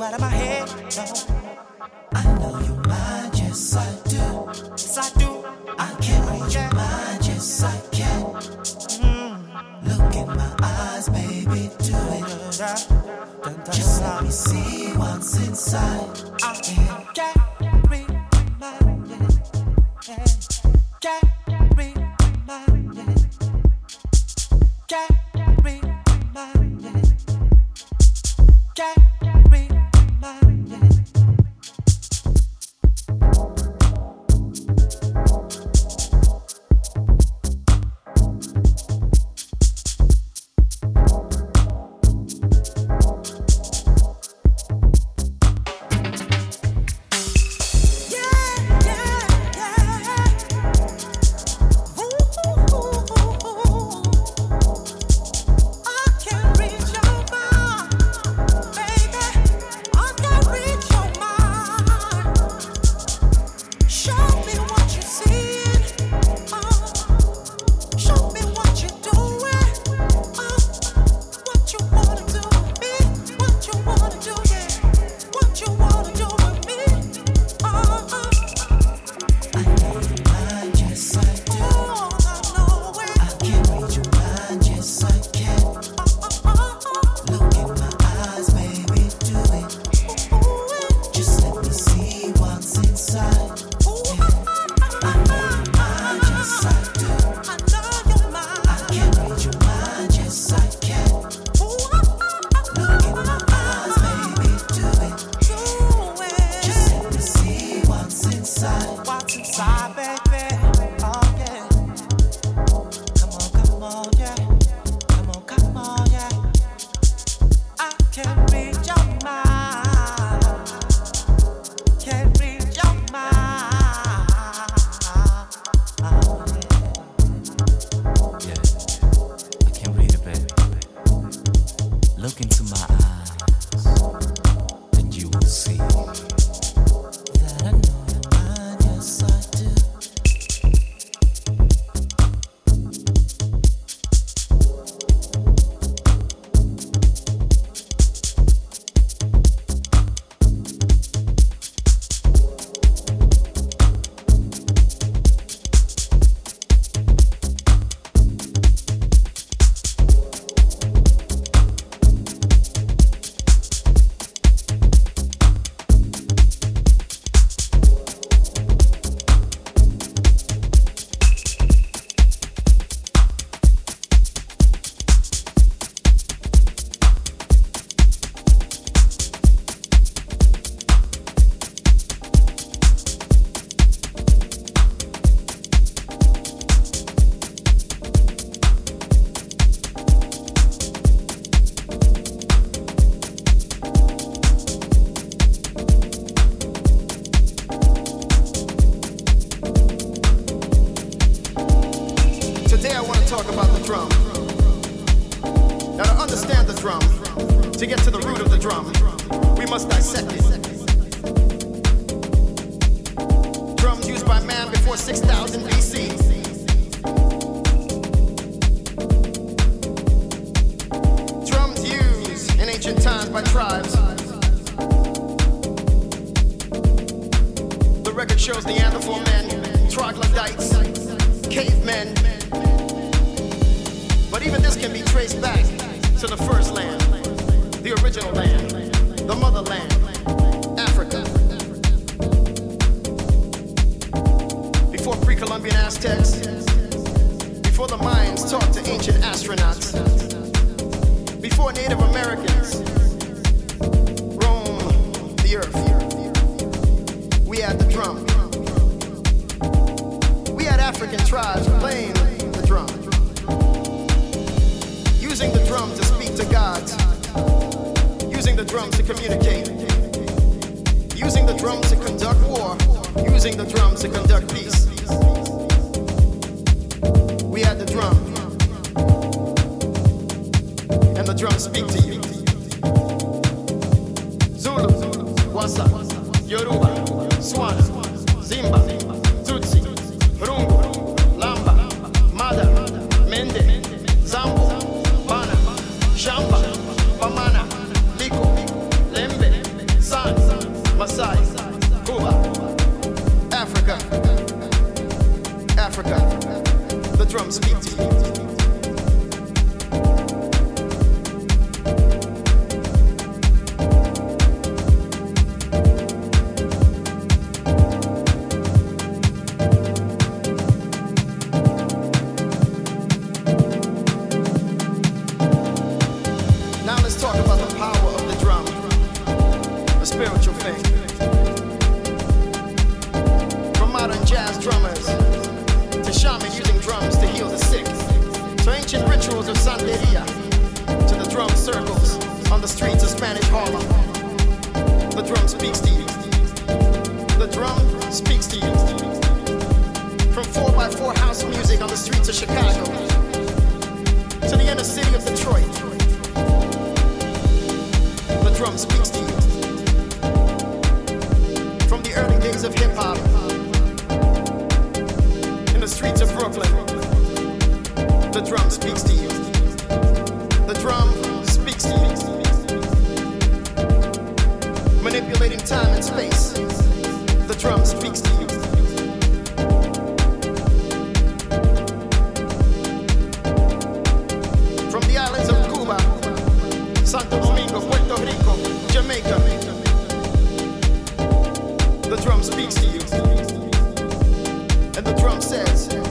out of my head. No. drum speak to you. Zulu, Wasa, Yoruba, Swan, Zimba, Tutsi, Rungu, Lamba, Mada, Mende, Zambo, Bana, Shamba, Pamana, Liko, Lembe, San, Masai, Kuba, Africa, Africa. The drum speak to you. And the drum sets.